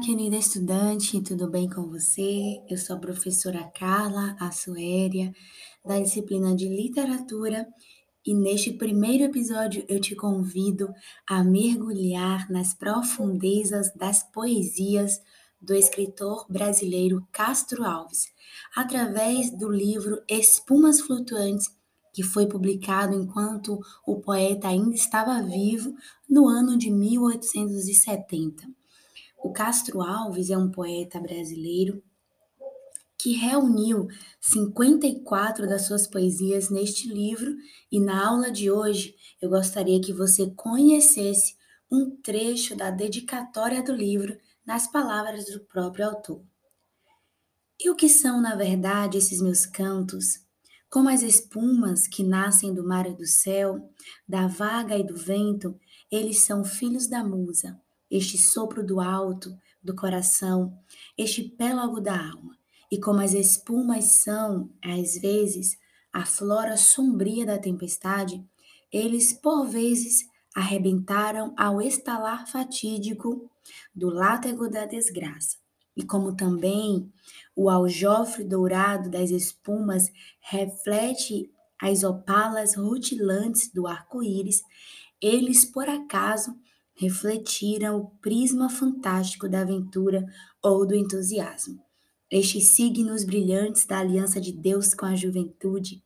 querida estudante, tudo bem com você? Eu sou a professora Carla Assuéria, da disciplina de Literatura, e neste primeiro episódio eu te convido a mergulhar nas profundezas das poesias do escritor brasileiro Castro Alves, através do livro Espumas Flutuantes, que foi publicado enquanto o poeta ainda estava vivo no ano de 1870. O Castro Alves é um poeta brasileiro que reuniu 54 das suas poesias neste livro, e na aula de hoje eu gostaria que você conhecesse um trecho da dedicatória do livro nas palavras do próprio autor. E o que são, na verdade, esses meus cantos? Como as espumas que nascem do mar e do céu, da vaga e do vento, eles são filhos da musa este sopro do alto, do coração, este pélago da alma. E como as espumas são, às vezes, a flora sombria da tempestade, eles, por vezes, arrebentaram ao estalar fatídico do látego da desgraça. E como também o aljofre dourado das espumas reflete as opalas rutilantes do arco-íris, eles, por acaso, refletiram o prisma fantástico da aventura ou do entusiasmo. Estes signos brilhantes da aliança de Deus com a juventude.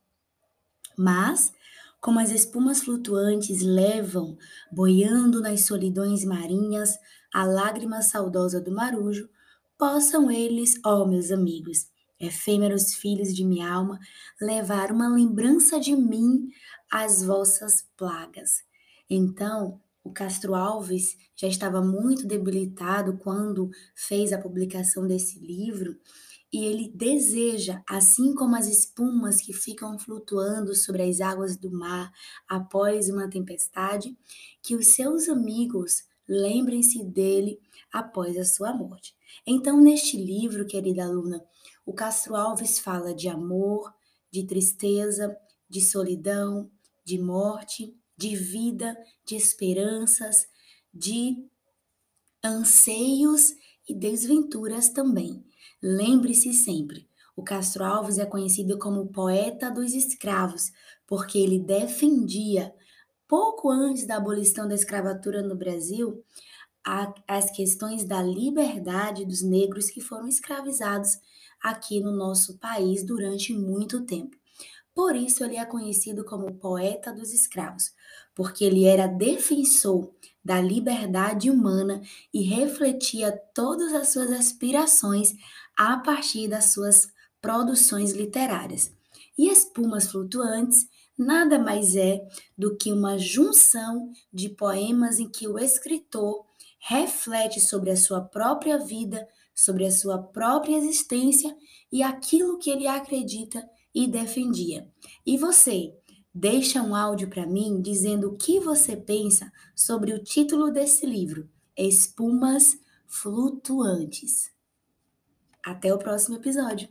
Mas, como as espumas flutuantes levam, boiando nas solidões marinhas, a lágrima saudosa do marujo, possam eles, ó meus amigos, efêmeros filhos de minha alma, levar uma lembrança de mim às vossas plagas. Então, o Castro Alves já estava muito debilitado quando fez a publicação desse livro e ele deseja, assim como as espumas que ficam flutuando sobre as águas do mar após uma tempestade, que os seus amigos lembrem-se dele após a sua morte. Então, neste livro, querida aluna, o Castro Alves fala de amor, de tristeza, de solidão, de morte de vida, de esperanças, de anseios e desventuras também. Lembre-se sempre, o Castro Alves é conhecido como poeta dos escravos, porque ele defendia, pouco antes da abolição da escravatura no Brasil, a, as questões da liberdade dos negros que foram escravizados aqui no nosso país durante muito tempo. Por isso ele é conhecido como poeta dos escravos, porque ele era defensor da liberdade humana e refletia todas as suas aspirações a partir das suas produções literárias. E Espumas Flutuantes nada mais é do que uma junção de poemas em que o escritor reflete sobre a sua própria vida, sobre a sua própria existência e aquilo que ele acredita e defendia. E você, deixa um áudio para mim dizendo o que você pensa sobre o título desse livro, Espumas Flutuantes. Até o próximo episódio.